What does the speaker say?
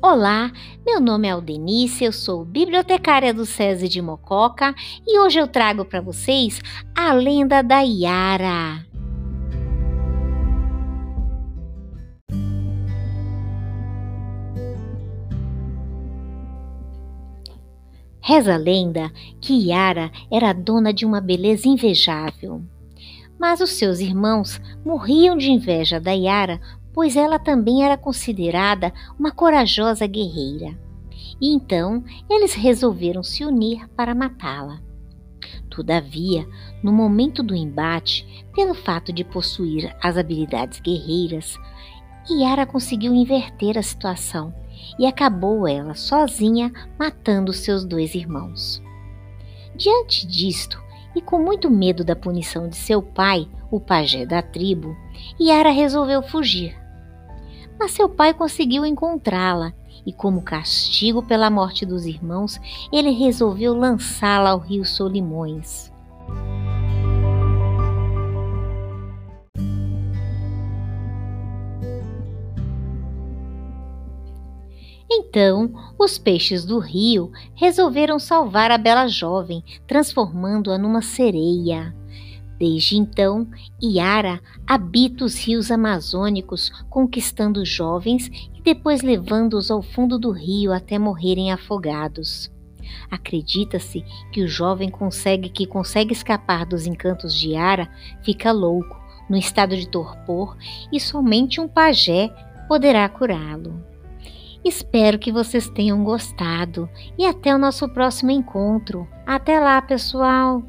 Olá, meu nome é Aldenice, eu sou bibliotecária do SESI de Mococa e hoje eu trago para vocês a lenda da Yara. Reza a lenda que Yara era dona de uma beleza invejável. Mas os seus irmãos morriam de inveja da Yara pois ela também era considerada uma corajosa guerreira. E então eles resolveram se unir para matá-la. Todavia, no momento do embate, pelo fato de possuir as habilidades guerreiras, Yara conseguiu inverter a situação e acabou ela sozinha matando seus dois irmãos. Diante disto, e com muito medo da punição de seu pai, o pajé da tribo, Yara resolveu fugir mas seu pai conseguiu encontrá-la e, como castigo pela morte dos irmãos, ele resolveu lançá-la ao rio Solimões. Então, os peixes do rio resolveram salvar a bela jovem, transformando-a numa sereia. Desde então, Iara habita os rios amazônicos, conquistando jovens e depois levando-os ao fundo do rio até morrerem afogados. Acredita-se que o jovem consegue que consegue escapar dos encantos de Iara fica louco, no estado de torpor, e somente um pajé poderá curá-lo. Espero que vocês tenham gostado e até o nosso próximo encontro. Até lá, pessoal!